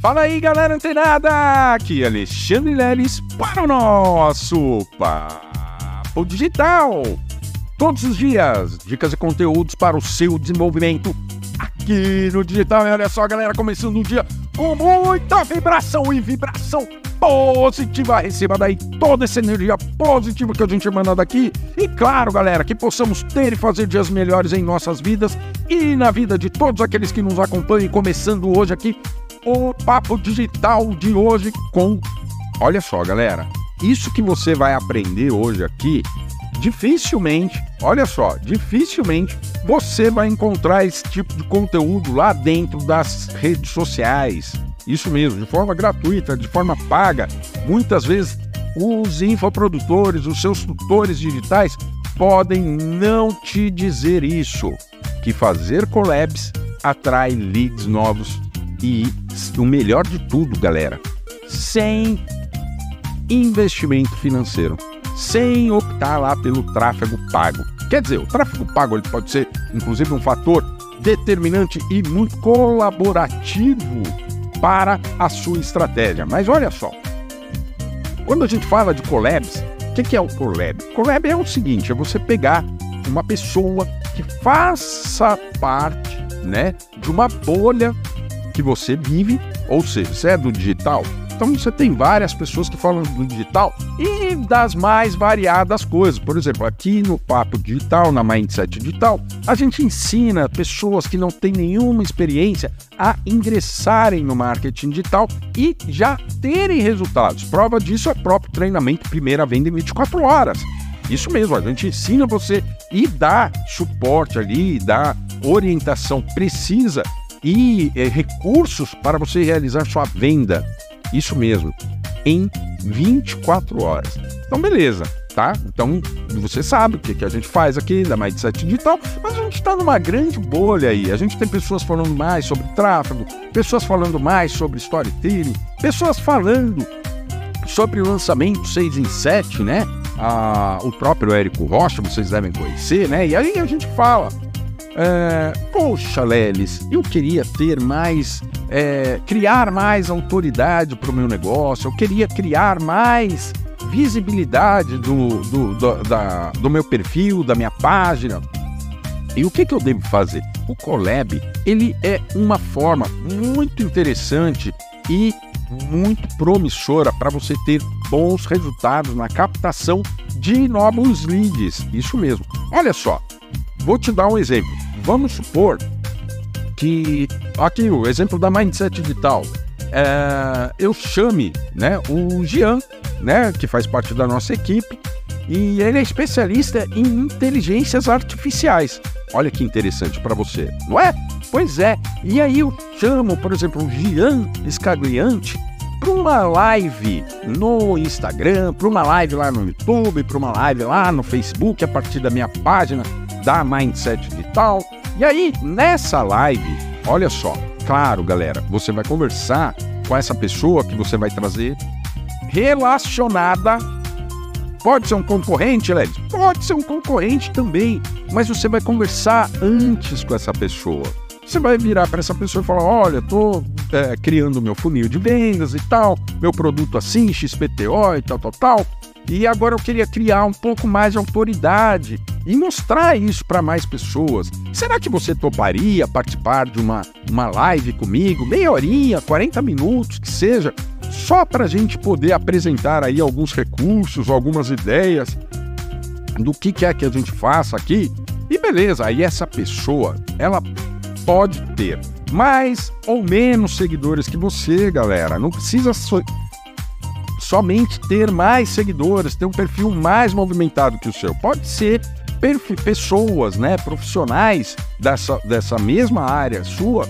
Fala aí, galera antenada! Aqui é Alexandre Leles para o nosso Papo Digital. Todos os dias, dicas e conteúdos para o seu desenvolvimento aqui no digital. E olha só, galera, começando o dia com muita vibração e vibração positiva. Receba daí toda essa energia positiva que a gente manda daqui. E claro, galera, que possamos ter e fazer dias melhores em nossas vidas e na vida de todos aqueles que nos acompanham. Começando hoje aqui o Papo Digital de hoje com. Olha só, galera, isso que você vai aprender hoje aqui, dificilmente, olha só, dificilmente você vai encontrar esse tipo de conteúdo lá dentro das redes sociais. Isso mesmo, de forma gratuita, de forma paga. Muitas vezes os infoprodutores, os seus tutores digitais podem não te dizer isso, que fazer collabs atrai leads novos e o melhor de tudo, galera, sem investimento financeiro, sem optar lá pelo tráfego pago. Quer dizer, o tráfego pago ele pode ser, inclusive, um fator determinante e muito colaborativo para a sua estratégia. Mas olha só, quando a gente fala de collabs, o que, que é o collab? Collab é o seguinte: é você pegar uma pessoa que faça parte, né, de uma bolha que você vive, ou seja, você é do digital. Então você tem várias pessoas que falam do digital e das mais variadas coisas. Por exemplo, aqui no Papo Digital, na Mindset Digital, a gente ensina pessoas que não têm nenhuma experiência a ingressarem no marketing digital e já terem resultados. Prova disso é o próprio treinamento Primeira Venda em 24 horas. Isso mesmo, a gente ensina você e dá suporte ali, dá orientação precisa e é, recursos para você realizar sua venda. Isso mesmo, em 24 horas. Então, beleza, tá? Então, você sabe o que, que a gente faz aqui da Mindset Digital, mas a gente está numa grande bolha aí. A gente tem pessoas falando mais sobre tráfego, pessoas falando mais sobre storytelling, pessoas falando sobre o lançamento 6 em 7, né? Ah, o próprio Érico Rocha, vocês devem conhecer, né? E aí a gente fala é, Poxa, Lelis, eu queria ter mais, é, criar mais autoridade para o meu negócio, eu queria criar mais visibilidade do, do, do, da, do meu perfil, da minha página. E o que, que eu devo fazer? O Collab, ele é uma forma muito interessante e muito promissora para você ter bons resultados na captação de novos leads. Isso mesmo. Olha só, vou te dar um exemplo. Vamos supor que aqui o exemplo da Mindset Digital, é, eu chame né, o Jean, né, que faz parte da nossa equipe, e ele é especialista em inteligências artificiais. Olha que interessante para você, não é? Pois é. E aí eu chamo, por exemplo, o Gian Escagliante para uma live no Instagram, para uma live lá no YouTube, para uma live lá no Facebook, a partir da minha página da Mindset Digital. E aí, nessa live, olha só, claro, galera, você vai conversar com essa pessoa que você vai trazer relacionada. Pode ser um concorrente, Lelis? Pode ser um concorrente também, mas você vai conversar antes com essa pessoa. Você vai virar para essa pessoa e falar: Olha, estou é, criando meu funil de vendas e tal, meu produto assim, XPTO e tal, tal, tal. E agora eu queria criar um pouco mais de autoridade e mostrar isso para mais pessoas. Será que você toparia participar de uma, uma live comigo, meia horinha, 40 minutos, que seja, só para a gente poder apresentar aí alguns recursos, algumas ideias do que, é que a gente faça aqui? E beleza, aí essa pessoa, ela pode ter mais ou menos seguidores que você, galera. Não precisa so somente ter mais seguidores, ter um perfil mais movimentado que o seu. Pode ser pessoas, né, profissionais dessa, dessa mesma área sua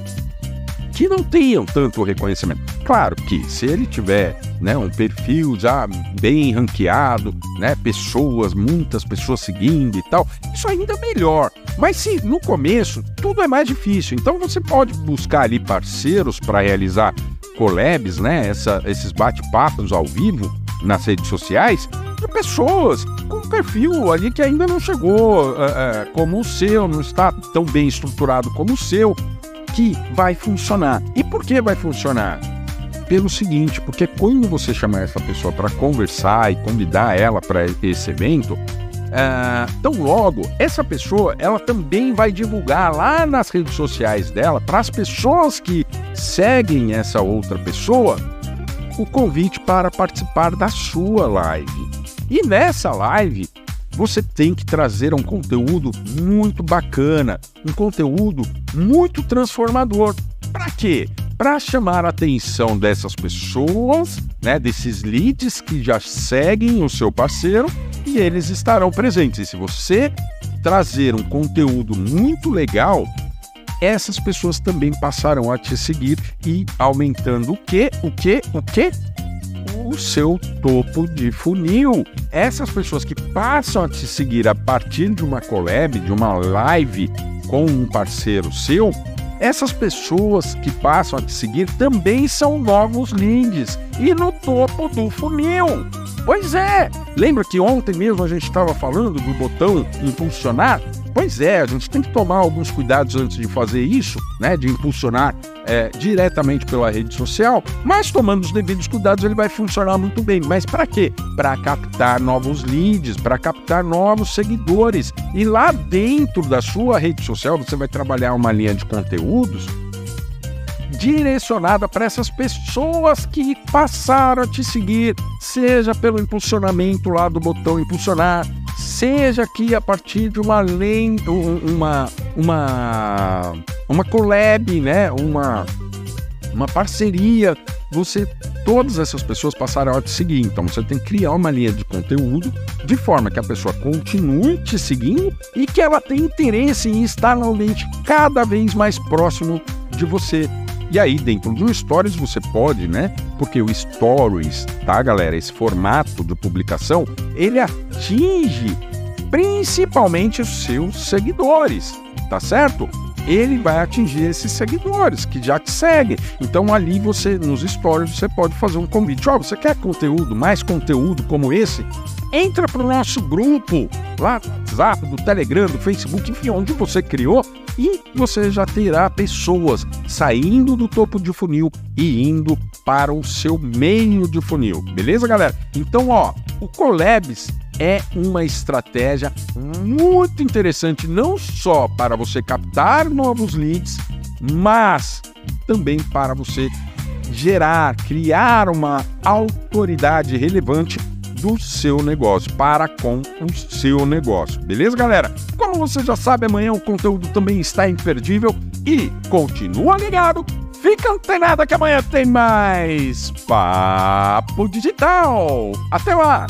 que não tenham tanto reconhecimento. Claro que se ele tiver né, um perfil já bem ranqueado, né, pessoas, muitas pessoas seguindo e tal, isso ainda é melhor. Mas se no começo tudo é mais difícil, então você pode buscar ali parceiros para realizar collabs, né, essa, esses bate-papos ao vivo nas redes sociais de pessoas com perfil ali que ainda não chegou é, como o seu, não está tão bem estruturado como o seu, que vai funcionar. E por que vai funcionar? pelo seguinte, porque quando você chamar essa pessoa para conversar e convidar ela para esse evento, é, tão logo essa pessoa ela também vai divulgar lá nas redes sociais dela para as pessoas que seguem essa outra pessoa o convite para participar da sua live. E nessa live você tem que trazer um conteúdo muito bacana, um conteúdo muito transformador. Para quê? Para chamar a atenção dessas pessoas, né, desses leads que já seguem o seu parceiro e eles estarão presentes. E se você trazer um conteúdo muito legal, essas pessoas também passarão a te seguir e aumentando o que? O que? O que? O seu topo de funil. Essas pessoas que passam a te seguir a partir de uma collab, de uma live com um parceiro seu, essas pessoas que passam a te seguir também são novos leads e no topo do funil. Pois é, lembra que ontem mesmo a gente estava falando do botão impulsionar? Pois é, a gente tem que tomar alguns cuidados antes de fazer isso, né? De impulsionar é, diretamente pela rede social, mas tomando os devidos cuidados ele vai funcionar muito bem. Mas para quê? Para captar novos leads, para captar novos seguidores. E lá dentro da sua rede social você vai trabalhar uma linha de conteúdos direcionada para essas pessoas que passaram a te seguir, seja pelo impulsionamento lá do botão impulsionar, seja aqui a partir de uma lei, uma uma uma collab, né, uma uma parceria, você todas essas pessoas passaram a te seguir. Então você tem que criar uma linha de conteúdo de forma que a pessoa continue te seguindo e que ela tenha interesse em estar no ambiente cada vez mais próximo de você. E aí, dentro do Stories, você pode, né? Porque o Stories, tá, galera? Esse formato de publicação, ele atinge principalmente os seus seguidores, tá certo? Ele vai atingir esses seguidores que já te seguem. Então ali você nos stories você pode fazer um convite. Ó, oh, você quer conteúdo, mais conteúdo como esse? Entra o nosso grupo lá do WhatsApp, do Telegram, do Facebook, enfim, onde você criou e você já terá pessoas saindo do topo de funil e indo para o seu meio de funil. Beleza, galera? Então, ó, o Collabs é uma estratégia muito interessante não só para você captar novos leads, mas também para você gerar, criar uma autoridade relevante do seu negócio, para com o seu negócio. Beleza, galera? Como você já sabe, amanhã o conteúdo também está imperdível e continua ligado. Fica antenado que amanhã tem mais Papo Digital. Até lá!